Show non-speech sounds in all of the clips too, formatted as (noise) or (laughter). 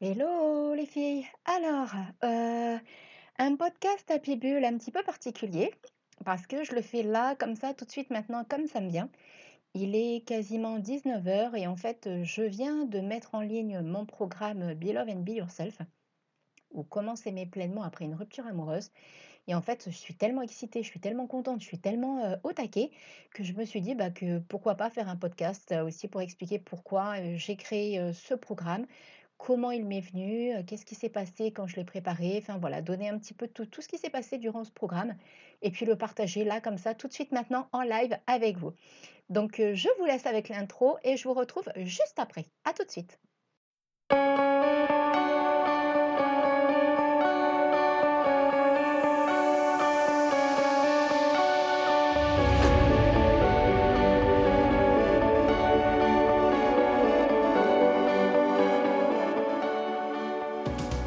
Hello les filles. Alors, heu, un podcast à Bulle un petit peu particulier parce que je le fais là, comme ça, tout de suite maintenant, comme ça me vient. Il est quasiment 19:00 et en fait, je viens de mettre en ligne mon programme Be Love and Be Yourself ou Comment s'aimer pleinement après une rupture amoureuse et en fait, je suis tellement excitée, je suis tellement contente, je suis tellement, heu, au taquet que je me suis dit, bah, que pourquoi pas faire un podcast, heu, aussi pour expliquer pourquoi, heu, j'ai créé, ce programme, comment il m'est venu, qu'est-ce qui s'est passé quand je l'ai préparé, enfin voilà, donner un petit peu tout tout ce qui s'est passé durant ce programme et puis le partager là, comme ça, tout de suite maintenant en live avec vous. Donc, je vous laisse avec l'intro et je vous retrouve juste après. À tout de suite.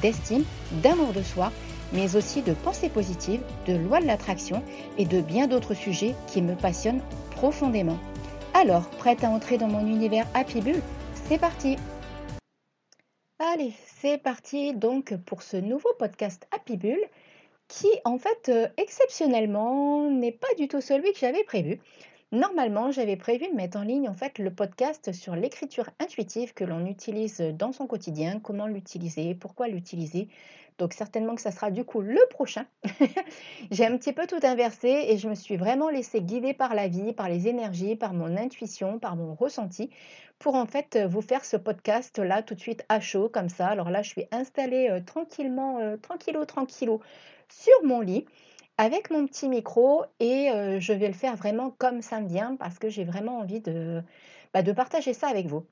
d'estime, d'amour de soi, mais aussi de pensée positive, de loi de l'attraction et de bien d'autres sujets qui me passionnent profondément. Alors, prête à entrer dans mon univers Happy Bull C'est parti Allez, c'est parti donc pour ce nouveau podcast Happy Bull qui en fait euh, exceptionnellement n'est pas du tout celui que j'avais prévu. Normalement, j'avais prévu de mettre en ligne en fait le podcast sur l'écriture intuitive que l'on utilise dans son quotidien, comment l'utiliser, pourquoi l'utiliser. Donc certainement que ça sera du coup le prochain. (laughs) J'ai un petit peu tout inversé et je me suis vraiment laissée guider par la vie, par les énergies, par mon intuition, par mon ressenti pour en fait vous faire ce podcast là tout de suite à chaud comme ça. Alors là, je suis installée euh, tranquillement, euh, tranquillo, tranquillo sur mon lit avec mon petit micro et heu, je vais le faire vraiment comme ça me vient parce que j'ai vraiment envie de, bah, de partager ça avec vous.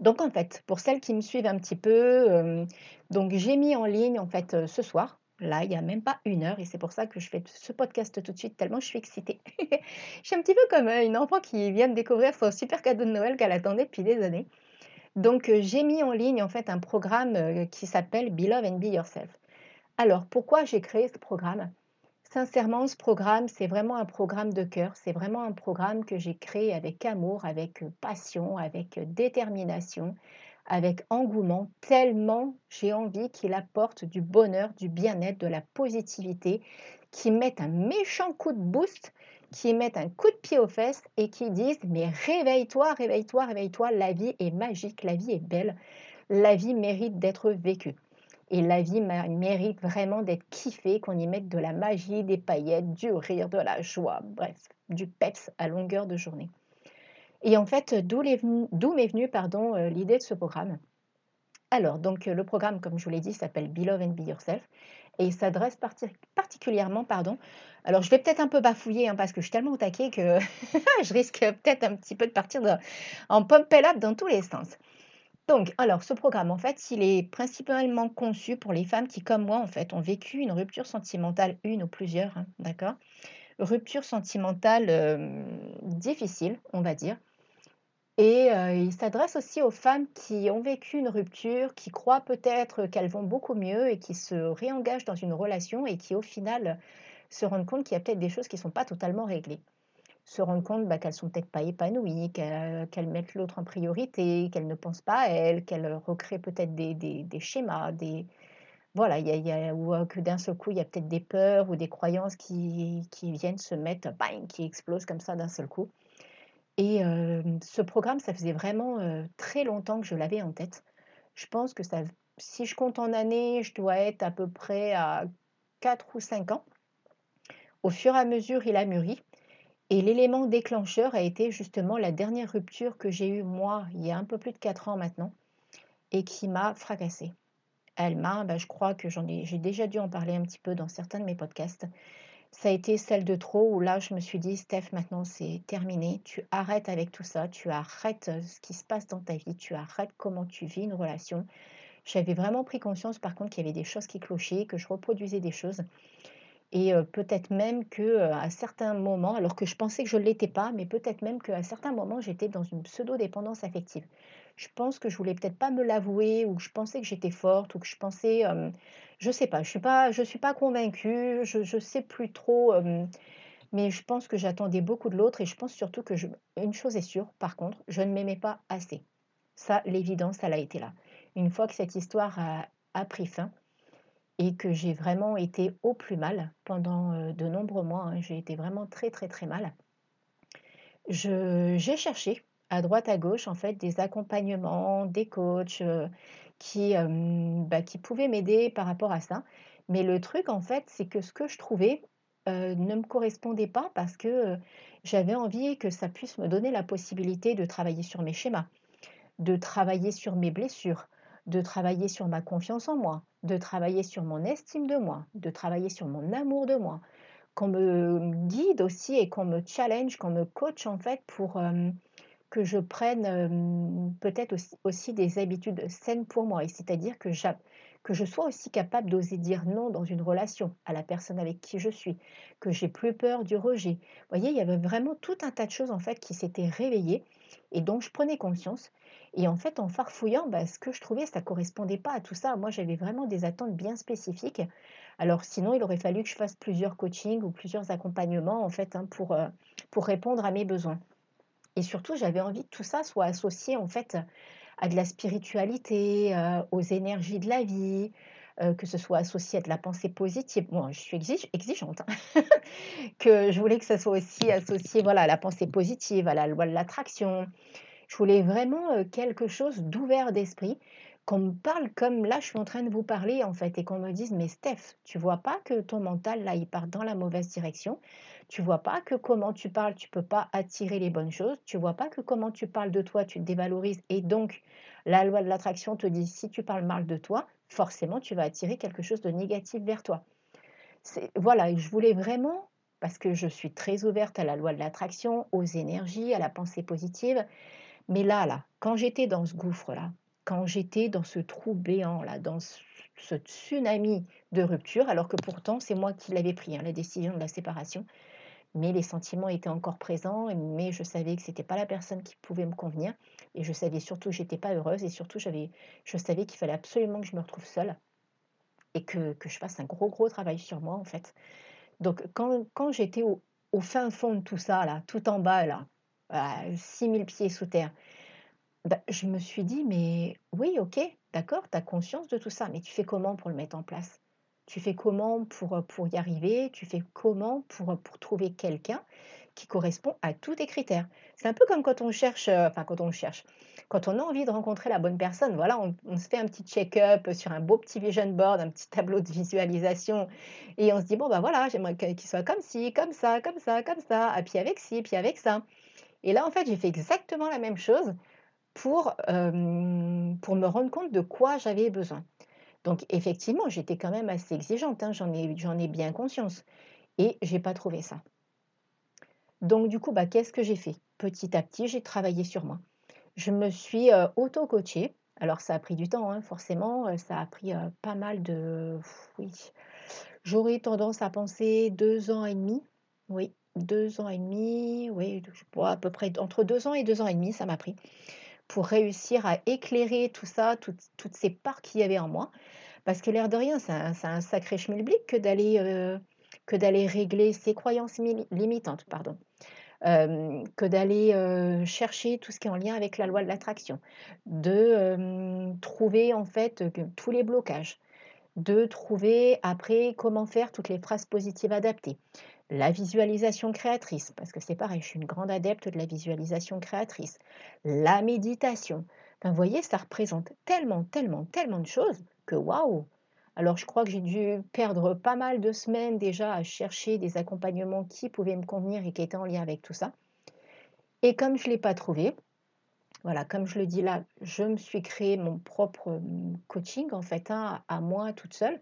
Donc en fait, pour celles qui me suivent un petit peu, hem, donc j'ai mis en ligne en fait, heu, ce soir, là, il y a même pas une heure et c'est pour ça que je fais ce podcast tout de suite tellement je suis excitée. (laughs) Je suis un petit peu comme, une enfant qui vient de découvrir son super cadeau de Noël qu'elle attendait depuis des années. Donc j'ai mis en ligne en fait un programme, qui s'appelle Be Love and Be Yourself. Alors pourquoi j'ai créé ce programme? Sincèrement, ce programme, c'est vraiment un programme de cœur. C'est vraiment un programme que j'ai créé avec amour, avec euh, passion, avec euh, détermination, avec engouement, tellement j'ai envie qu'il apporte du bonheur, du bien-être, de la positivité, qui mette un méchant coup de boost, qui mette un coup de pied aux fesses et qui disent mais réveille-toi, réveille-toi, réveille-toi, la vie est magique, la vie est belle, la vie mérite d'être vécue. Et la vie mérite vraiment d'être kiffée, qu'on y mette de la magie, des paillettes, du rire, de la joie, bref, du peps à longueur de journée. Et en fait, d'où m'est venue euh, l'idée de ce programme? Alors, donc le programme, comme je vous l'ai dit, s'appelle Be Love and Be Yourself et il s'adresse particulièrement, pardon, alors je vais peut-être un peu bafouiller hein, parce que je suis tellement au taquet que (laughs) je risque peut-être un petit peu de partir en pump up dans tous les sens. Donc, alors, ce programme, en fait, il est principalement conçu pour les femmes qui, comme moi, en fait, ont vécu une rupture sentimentale, une ou plusieurs, hein, d'accord? Rupture sentimentale difficile, on va dire. Et il s'adresse aussi aux femmes qui ont vécu une rupture, qui croient peut-être qu'elles vont beaucoup mieux et qui se réengagent dans une relation et qui, au final, se rendent compte qu'il y a peut-être des choses qui ne sont pas totalement réglées se rendre compte bah, qu'elles sont peut-être pas épanouies, qu'elles mettent l'autre en priorité, qu'elles ne pensent pas à elles, qu'elles recréent peut-être des, schémas, des voilà, ou que d'un seul coup il y a peut-être des peurs ou des croyances qui, viennent se mettre, bang, qui explosent comme ça d'un seul coup. Et ce programme, ça faisait vraiment très longtemps que je l'avais en tête. Je pense que si je compte en années, je dois être à peu près à 4 ou 5 ans. Au fur et à mesure, il a mûri. Et l'élément déclencheur a été justement la dernière rupture que j'ai eue moi il y a un peu plus de 4 ans maintenant et qui m'a fracassée. Elle m'a, bah, je crois que j'ai déjà dû en parler un petit peu dans certains de mes podcasts. Ça a été celle de trop où là je me suis dit Steph maintenant c'est terminé, tu arrêtes avec tout ça, tu arrêtes euh, ce qui se passe dans ta vie, tu arrêtes comment tu vis une relation, J'avais vraiment pris conscience par contre qu'il y avait des choses qui clochaient, que je reproduisais des choses et peut-être même qu'à certains moments, alors que je pensais que je ne l'étais pas, mais peut-être même qu'à certains moments, j'étais dans une pseudo-dépendance affective. Je pense que je voulais peut-être pas me l'avouer ou que je pensais que j'étais forte ou que je pensais, je sais pas, je suis pas je suis pas convaincue, je ne sais plus trop, mais je pense que j'attendais beaucoup de l'autre et je pense surtout que je une chose est sûre, par contre, je ne m'aimais pas assez. Ça, l'évidence, elle a été là. Une fois que cette histoire a pris fin et que j'ai vraiment été au plus mal pendant de nombreux mois. Hein, j'ai été vraiment très très très mal. j'ai cherché à droite à gauche en fait des accompagnements, des coachs qui, bah, qui pouvaient m'aider par rapport à ça. Mais le truc en fait, c'est que ce que je trouvais ne me correspondait pas parce que j'avais envie que ça puisse me donner la possibilité de travailler sur mes schémas, de travailler sur mes blessures, de travailler sur ma confiance en moi, de travailler sur mon estime de moi, de travailler sur mon amour de moi, qu'on me guide aussi et qu'on me challenge, qu'on me coach en fait pour euh, que je prenne euh, peut-être aussi, des habitudes saines pour moi. C'est-à-dire que, que je sois aussi capable d'oser dire non dans une relation à la personne avec qui je suis, que j'ai plus peur du rejet. Vous voyez, il y avait vraiment tout un tas de choses en fait qui s'étaient réveillées et dont je prenais conscience et en fait, en farfouillant, bah, ce que je trouvais, ça correspondait pas à tout ça. Moi, j'avais vraiment des attentes bien spécifiques. Alors sinon, il aurait fallu que je fasse plusieurs coachings ou plusieurs accompagnements en fait hein, pour, euh, pour répondre à mes besoins. Et surtout, j'avais envie que tout ça soit associé en fait à de la spiritualité, euh, aux énergies de la vie, euh, que ce soit associé à de la pensée positive. Bon, je suis exigeante, hein. (laughs) que je voulais que ça soit aussi associé voilà, à la pensée positive, à la loi de l'attraction, je voulais vraiment quelque chose d'ouvert d'esprit, qu'on me parle comme là je suis en train de vous parler en fait, et qu'on me dise mais Steph, tu vois pas que ton mental là il part dans la mauvaise direction, tu vois pas que comment tu parles tu peux pas attirer les bonnes choses, tu vois pas que comment tu parles de toi tu te dévalorises et donc la loi de l'attraction te dit si tu parles mal de toi, forcément tu vas attirer quelque chose de négatif vers toi. Voilà, je voulais vraiment parce que je suis très ouverte à la loi de l'attraction, aux énergies, à la pensée positive. Mais là, là, quand j'étais dans ce gouffre-là, quand j'étais dans ce trou béant, là, dans ce tsunami de rupture, alors que pourtant c'est moi qui l'avais pris, hein, la décision de la séparation, mais les sentiments étaient encore présents, mais je savais que ce n'était pas la personne qui pouvait me convenir, et je savais surtout que j'étais pas heureuse, et surtout j'avais, je savais qu'il fallait absolument que je me retrouve seule, et que, je fasse un gros gros travail sur moi en fait. Donc quand, j'étais au, au, fin fond de tout ça, là, tout en bas, là, à 6000 pieds sous terre. Bah, je me suis dit, mais oui, ok, d'accord, tu as conscience de tout ça, mais tu fais comment pour le mettre en place? Tu fais comment pour, pour y arriver? Tu fais comment pour, pour trouver quelqu'un qui correspond à tous tes critères? C'est un peu comme quand on cherche, euh, enfin quand on cherche, quand on a envie de rencontrer la bonne personne, voilà, on, se fait un petit check-up sur un beau petit vision board, un petit tableau de visualisation, et on se dit, bon, bah voilà, j'aimerais qu'il soit comme ci, comme ça, comme ça, comme ça, et puis avec ci, puis avec ça. Et là, en fait, j'ai fait exactement la même chose pour, pour me rendre compte de quoi j'avais besoin. Donc, effectivement, j'étais quand même assez exigeante, hein, j'en ai, ai bien conscience. Et j'ai pas trouvé ça. Donc, du coup, bah, qu'est-ce que j'ai fait? Petit à petit, j'ai travaillé sur moi. Je me suis auto-coachée. Alors, ça a pris du temps, hein, forcément. Ça a pris pas mal de... Oui, j'aurais tendance à penser deux ans et demi. Oui, deux ans et demi, oui, à peu près entre deux ans et deux ans et demi, ça m'a pris pour réussir à éclairer tout ça, toutes ces parts qu'il y avait en moi. Parce que l'air de rien, c'est un, sacré schmilblick que d'aller euh, que d'aller régler ses croyances limitantes, pardon. Euh, que d'aller euh, chercher tout ce qui est en lien avec la loi de l'attraction, de trouver en fait tous les blocages, de trouver après comment faire toutes les phrases positives adaptées, la visualisation créatrice, parce que c'est pareil, je suis une grande adepte de la visualisation créatrice, la méditation. Enfin, vous voyez, ça représente tellement, tellement, tellement de choses que waouh Alors, je crois que j'ai dû perdre pas mal de semaines déjà à chercher des accompagnements qui pouvaient me convenir et qui étaient en lien avec tout ça. Et comme je ne l'ai pas trouvé, voilà, comme je le dis là, je me suis créé mon propre hum, coaching en fait, hein, à moi toute seule.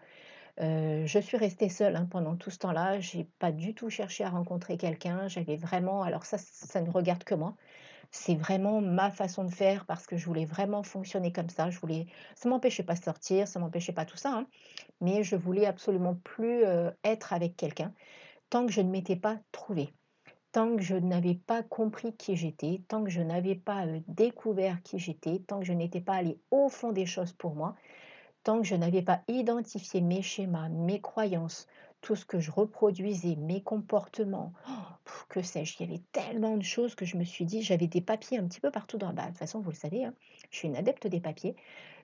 Je suis restée seule hein, pendant tout ce temps-là. J'ai pas du tout cherché à rencontrer quelqu'un. J'avais vraiment, alors ça, ça ne regarde que moi. C'est vraiment ma façon de faire parce que je voulais vraiment fonctionner comme ça. Je voulais, ça m'empêchait pas de sortir, ça m'empêchait pas tout ça, hein, mais je voulais absolument plus être avec quelqu'un tant que je ne m'étais pas trouvée, tant que je n'avais pas compris qui j'étais, tant que je n'avais pas découvert qui j'étais, tant que je n'étais pas allée au fond des choses pour moi, tant que je n'avais pas identifié mes schémas, mes croyances, tout ce que je reproduisais, mes comportements, oh, que sais-je, il y avait tellement de choses que je me suis dit, j'avais des papiers un petit peu partout dans... Bah, de toute façon, vous le savez, hein, je suis une adepte des papiers.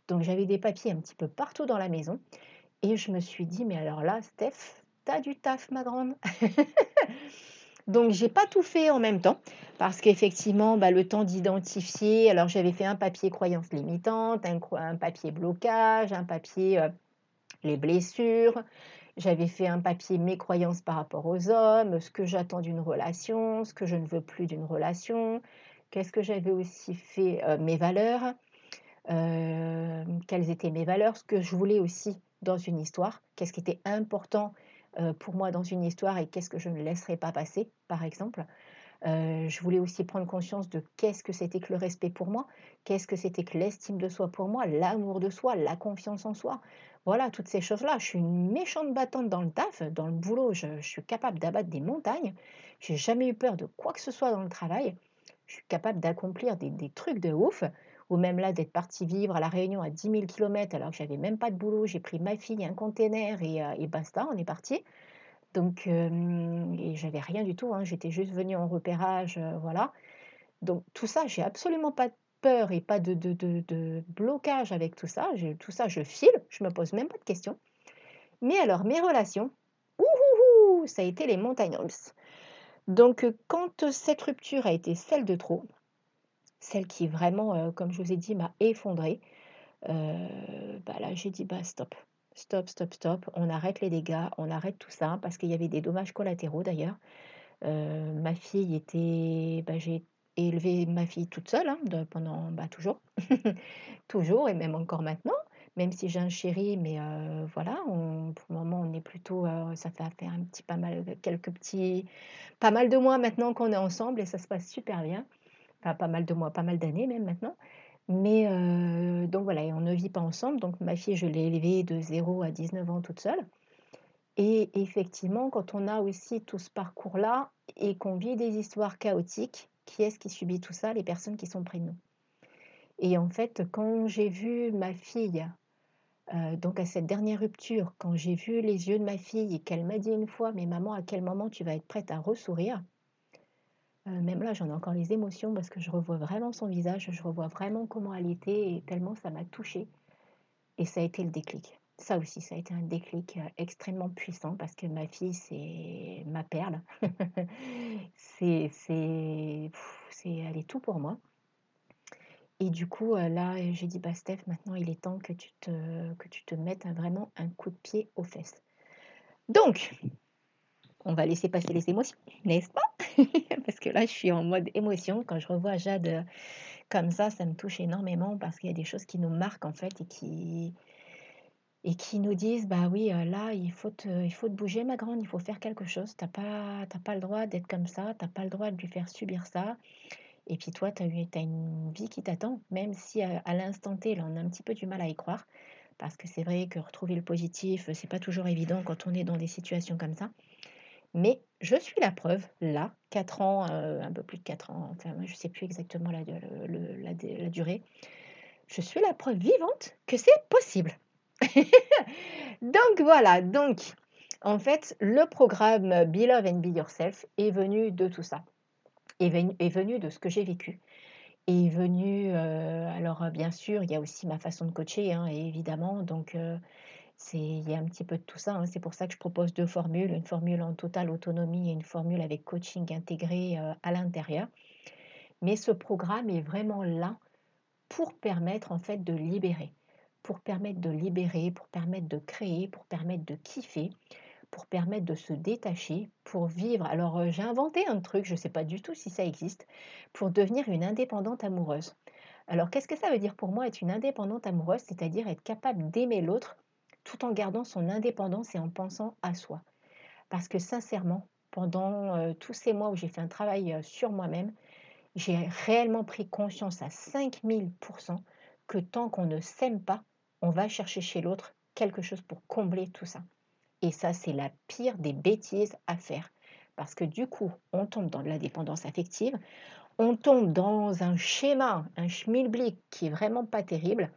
Donc j'avais des papiers un petit peu partout dans la maison. Et je me suis dit, mais alors là, Steph, t'as du taf, ma grande. (laughs) Donc, j'ai pas tout fait en même temps parce qu'effectivement, bah, le temps d'identifier. Alors, j'avais fait un papier croyance limitante, un, papier blocage, un papier euh, les blessures. J'avais fait un papier mes croyances par rapport aux hommes, ce que j'attends d'une relation, ce que je ne veux plus d'une relation. Qu'est-ce que j'avais aussi fait euh, Mes valeurs. Euh, quelles étaient mes valeurs Ce que je voulais aussi dans une histoire. Qu'est-ce qui était important pour moi dans une histoire et qu'est-ce que je ne laisserai pas passer, par exemple. Euh, je voulais aussi prendre conscience de qu'est-ce que c'était que le respect pour moi, qu'est-ce que c'était que l'estime de soi pour moi, l'amour de soi, la confiance en soi. Voilà, toutes ces choses-là. Je suis une méchante battante dans le taf, dans le boulot, je, suis capable d'abattre des montagnes. J'ai jamais eu peur de quoi que ce soit dans le travail. Je suis capable d'accomplir des, des trucs de ouf ou même là d'être parti vivre à La Réunion à 10 000 km alors que j'avais même pas de boulot, j'ai pris ma fille, un container et, euh, et basta, on est parti. Donc, euh, et j'avais rien du tout, hein, j'étais juste venue en repérage, euh, voilà. Donc tout ça, j'ai absolument pas de peur et pas de, de, de, blocage avec tout ça. tout ça, je file, je me pose même pas de questions. Mais alors, mes relations, ouh, ça a été les montagnes russes. Donc, quand cette rupture a été celle de trop, celle qui vraiment, euh, comme je vous ai dit, m'a effondrée, euh, bah là j'ai dit bah stop, stop, stop, stop, on arrête les dégâts, on arrête tout ça, parce qu'il y avait des dommages collatéraux d'ailleurs. Euh, ma fille était, bah, j'ai élevé ma fille toute seule hein, pendant bah, toujours, (laughs) toujours et même encore maintenant, même si j'ai un chéri, mais voilà, pour le moment on est plutôt, ça fait faire un petit pas mal, quelques petits, pas mal de mois maintenant qu'on est ensemble et ça se passe super bien pas mal de mois, pas mal d'années même maintenant. Mais euh, donc voilà, on ne vit pas ensemble. Donc ma fille, je l'ai élevée de 0 à 19 ans toute seule. Et effectivement, quand on a aussi tout ce parcours-là et qu'on vit des histoires chaotiques, qui est-ce qui subit tout ça? Les personnes qui sont près de nous. Et en fait, quand j'ai vu ma fille, euh, donc à cette dernière rupture, quand j'ai vu les yeux de ma fille et qu'elle m'a dit une fois, mais maman, à quel moment tu vas être prête à ressourire euh, même là, j'en ai encore les émotions parce que je revois vraiment son visage, je revois vraiment comment elle était et tellement ça m'a touchée. Et ça a été le déclic. Ça aussi, ça a été un déclic euh, extrêmement puissant parce que ma fille, c'est ma perle. (laughs) c'est, c'est, elle est tout pour moi. Et du coup, euh, là, j'ai dit, bah Steph, maintenant il est temps que tu te, que tu te mettes vraiment un coup de pied aux fesses. Donc, on va laisser passer les émotions, n'est-ce pas? (laughs) Parce que là, je suis en mode émotion. Quand je revois Jade euh, comme ça, ça me touche énormément parce qu'il y a des choses qui nous marquent en fait et qui, et qui nous disent bah oui, euh, là, il faut, te, il faut te bouger, ma grande, il faut faire quelque chose. Tu n'as pas, pas le droit d'être comme ça, tu n'as pas le droit de lui faire subir ça. Et puis toi, tu as, as, une vie qui t'attend, même si à, à l'instant T, là, on a un petit peu du mal à y croire. Parce que c'est vrai que retrouver le positif, c'est pas toujours évident quand on est dans des situations comme ça. Mais je suis la preuve, là, 4 ans, euh, un peu plus de 4 ans, enfin, je ne sais plus exactement la, durée, je suis la preuve vivante que c'est possible. (laughs) donc voilà, donc en fait, le programme Be Love and Be Yourself est venu de tout ça, est venu, est venu de ce que j'ai vécu. Est venu, euh, alors bien sûr, il y a aussi ma façon de coacher, hein, évidemment, donc euh, il y a un petit peu de tout ça. Hein. C'est pour ça que je propose deux formules, une formule en totale autonomie et une formule avec coaching intégré euh, à l'intérieur. Mais ce programme est vraiment là pour permettre en fait de libérer, pour permettre de libérer, pour permettre de créer, pour permettre de kiffer, pour permettre de se détacher, pour vivre. Alors euh, j'ai inventé un truc, je ne sais pas du tout si ça existe, pour devenir une indépendante amoureuse. Alors qu'est-ce que ça veut dire pour moi être une indépendante amoureuse C'est-à-dire être capable d'aimer l'autre tout en gardant son indépendance et en pensant à soi. Parce que sincèrement, pendant euh, tous ces mois où j'ai fait un travail euh, sur moi-même, j'ai réellement pris conscience à 5000% que tant qu'on ne s'aime pas, on va chercher chez l'autre quelque chose pour combler tout ça. Et ça, c'est la pire des bêtises à faire. Parce que du coup, on tombe dans de la dépendance affective, on tombe dans un schéma, un schmilblick qui est vraiment pas terrible.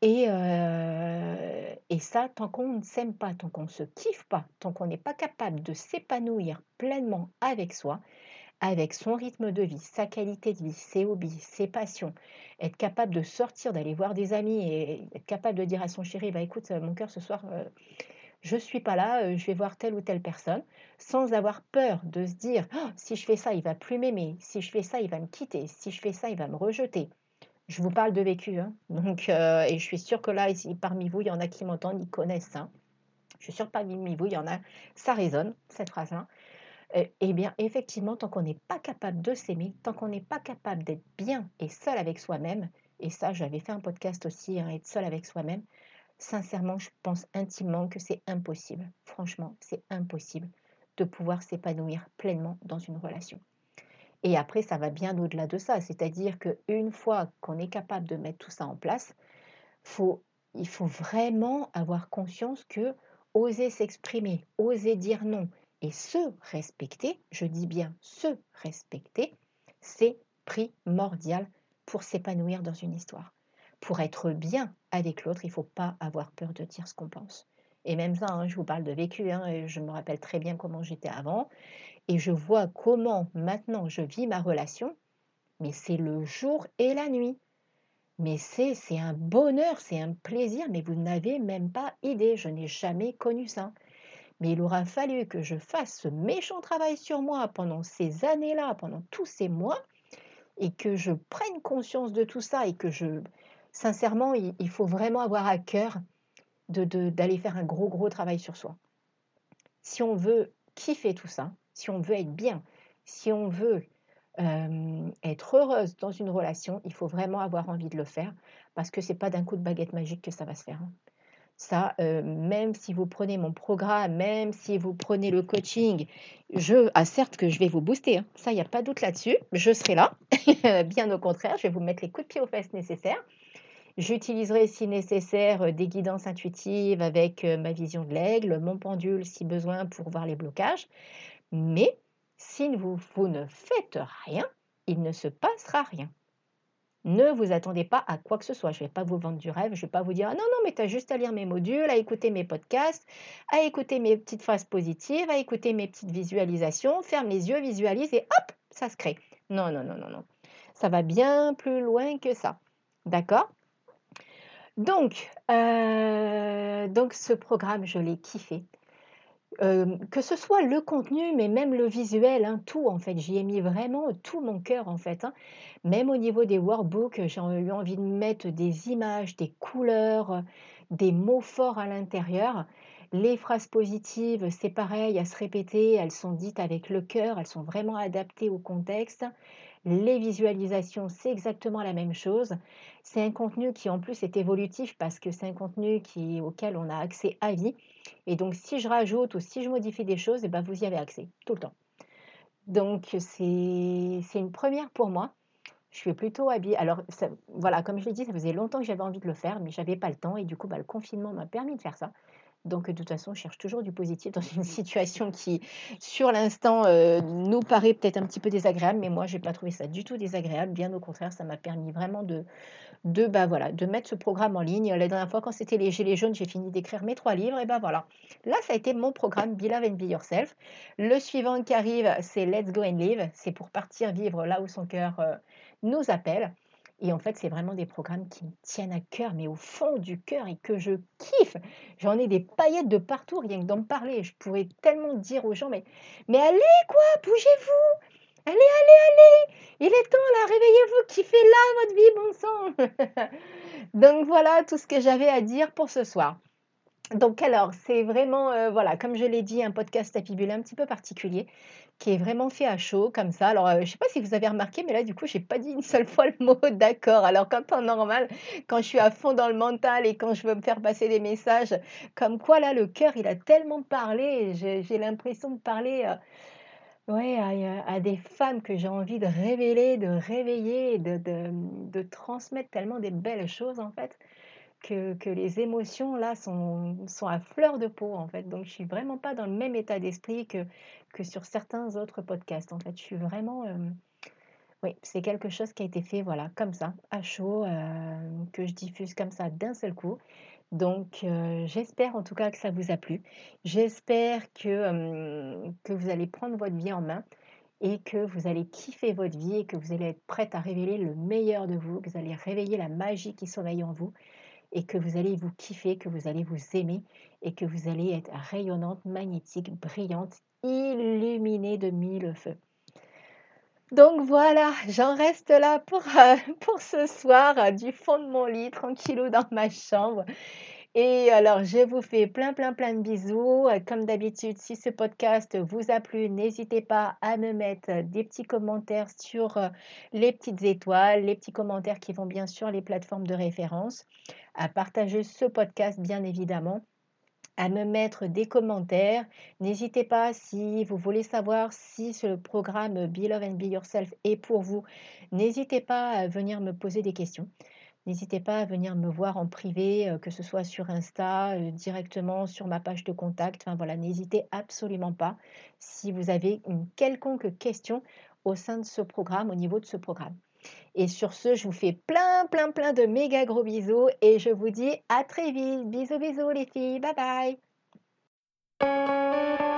Et, euh, et ça, tant qu'on ne s'aime pas, tant qu'on ne se kiffe pas, tant qu'on n'est pas capable de s'épanouir pleinement avec soi, avec son rythme de vie, sa qualité de vie, ses hobbies, ses passions, être capable de sortir, d'aller voir des amis et être capable de dire à son chéri, bah écoute, mon cœur ce soir, euh, je ne suis pas là, euh, je vais voir telle ou telle personne, sans avoir peur de se dire, «Oh, si je fais ça, il va plus m'aimer, si je fais ça, il va me quitter, si je fais ça, il va me rejeter. Je vous parle de vécu, hein. donc, euh, et je suis sûre que là, ici, parmi vous, il y en a qui m'entendent, ils connaissent ça. Je suis sûre que parmi vous, il y en a, ça résonne, cette phrase-là. eh bien, effectivement, tant qu'on n'est pas capable de s'aimer, tant qu'on n'est pas capable d'être bien et seul avec soi-même, et ça, j'avais fait un podcast aussi, hein, être seul avec soi-même, sincèrement, je pense intimement que c'est impossible. Franchement, c'est impossible de pouvoir s'épanouir pleinement dans une relation. Et après, ça va bien au-delà de ça. C'est-à-dire qu'une fois qu'on est capable de mettre tout ça en place, il faut vraiment avoir conscience que oser s'exprimer, oser dire non et se respecter, je dis bien se respecter, c'est primordial pour s'épanouir dans une histoire pour être bien avec l'autre, il ne faut pas avoir peur de dire ce qu'on pense. Et même ça, hein, je vous parle de vécu, hein, je me rappelle très bien comment j'étais avant, et je vois comment maintenant je vis ma relation, mais c'est le jour et la nuit. Mais c'est, c'est un bonheur, c'est un plaisir, mais vous n'avez même pas idée, je n'ai jamais connu ça. Mais il aura fallu que je fasse ce méchant travail sur moi pendant ces années-là, pendant tous ces mois, et que je prenne conscience de tout ça et que je, sincèrement, il, faut vraiment avoir à cœur d'aller faire un gros, gros travail sur soi. Si on veut kiffer tout ça, si on veut être bien, si on veut euh, être heureuse dans une relation, il faut vraiment avoir envie de le faire parce que ce n'est pas d'un coup de baguette magique que ça va se faire. Hein. Ça, euh, même si vous prenez mon programme, même si vous prenez le coaching, je, ah, certes que je vais vous booster, hein. ça, il n'y a pas doute là-dessus, je serai là, (laughs) bien au contraire, je vais vous mettre les coups de pied aux fesses nécessaires. J'utiliserai si nécessaire euh, des guidances intuitives avec euh, ma vision de l'aigle, mon pendule si besoin pour voir les blocages. Mais si vous, vous ne faites rien, il ne se passera rien. Ne vous attendez pas à quoi que ce soit. Je ne vais pas vous vendre du rêve. Je ne vais pas vous dire ah non, non, mais tu as juste à lire mes modules, à écouter mes podcasts, à écouter mes petites phrases positives, à écouter mes petites visualisations. Ferme les yeux, visualise et hop, ça se crée. Non, non, non, non, non. Ça va bien plus loin que ça. D'accord? Donc, euh, donc ce programme, je l'ai kiffé. Euh, que ce soit le contenu, mais même le visuel, hein, tout en fait, j'y ai mis vraiment tout mon cœur en fait. Hein. Même au niveau des workbooks, j'ai eu envie de mettre des images, des couleurs, des mots forts à l'intérieur. Les phrases positives, c'est pareil, à se répéter, elles sont dites avec le cœur, elles sont vraiment adaptées au contexte. Les visualisations, c'est exactement la même chose. C'est un contenu qui en plus est évolutif parce que c'est un contenu auquel on a accès à vie. Et donc si je rajoute ou si je modifie des choses, eh ben, vous y avez accès tout le temps. Donc c'est une première pour moi. Je suis plutôt habillée. Alors voilà, comme je l'ai dit, ça faisait longtemps que j'avais envie de le faire, mais j'avais pas le temps. Et du coup, bah, le confinement m'a permis de faire ça. Donc, de toute façon, je cherche toujours du positif dans (laughs) une situation qui, sur l'instant, euh, nous paraît peut-être un petit peu désagréable, mais moi, je n'ai pas trouvé ça du tout désagréable. Bien au contraire, ça m'a permis vraiment de, de, bah, voilà, de mettre ce programme en ligne. La dernière fois, quand c'était les Gilets jaunes, j'ai fini d'écrire mes trois livres, et ben voilà. Là, ça a été mon programme Be Love and Be Yourself. Le suivant qui arrive, c'est Let's Go and Live. C'est pour partir vivre là où son cœur euh, nous appelle. Et en fait, c'est vraiment des programmes qui me tiennent à cœur, mais au fond du cœur et que je kiffe. J'en ai des paillettes de partout, rien que d'en parler. Je pourrais tellement dire aux gens, mais, allez quoi, bougez-vous Allez, allez, allez Il est temps là, réveillez-vous, kiffez là votre vie, bon sang (laughs) Donc voilà tout ce que j'avais à dire pour ce soir. Donc alors, c'est vraiment, euh, voilà, comme je l'ai dit, un podcast à un petit peu particulier qui est vraiment fait à chaud comme ça. Alors, euh, je ne sais pas si vous avez remarqué, mais là, du coup, j'ai pas dit une seule fois le mot (laughs) d'accord. Alors, quand en normal, quand je suis à fond dans le mental et quand je veux me faire passer des messages, comme quoi là, le cœur, il a tellement parlé, j'ai l'impression de parler. Euh, à, des femmes que j'ai envie de révéler, de réveiller, de transmettre tellement des belles choses en fait, que, les émotions là sont, sont à fleur de peau en fait. Donc je suis vraiment pas dans le même état d'esprit que, que sur certains autres podcasts en fait. Je suis vraiment, euh, oui, c'est quelque chose qui a été fait voilà comme ça, à chaud, euh, que je diffuse comme ça d'un seul coup. Donc, euh, j'espère en tout cas que ça vous a plu. J'espère que, que vous allez prendre votre vie en main et que vous allez kiffer votre vie et que vous allez être prête à révéler le meilleur de vous, que vous allez réveiller la magie qui sommeille en vous et que vous allez vous kiffer, que vous allez vous aimer et que vous allez être rayonnante, magnétique, brillante, illuminée de mille feux. Donc voilà, j'en reste là pour, euh, (laughs) pour ce soir, euh, du fond de mon lit, tranquillou dans ma chambre. Et alors, je vous fais plein, plein, plein de bisous. Comme d'habitude, si ce podcast vous a plu, n'hésitez pas à me mettre des petits commentaires sur euh, les petites étoiles, les petits commentaires qui vont bien sûr les plateformes de référence, à partager ce podcast, bien évidemment à me mettre des commentaires. N'hésitez pas si vous voulez savoir si ce programme Be Love and Be Yourself est pour vous. N'hésitez pas à venir me poser des questions. N'hésitez pas à venir me voir en privé, euh, que ce soit sur Insta, euh, directement sur ma page de contact. Enfin voilà, n'hésitez absolument pas si vous avez une quelconque question au sein de ce programme, au niveau de ce programme. Et sur ce, je vous fais plein, plein, plein de méga gros bisous et je vous dis à très vite. Bisous, bisous les filles. Bye bye.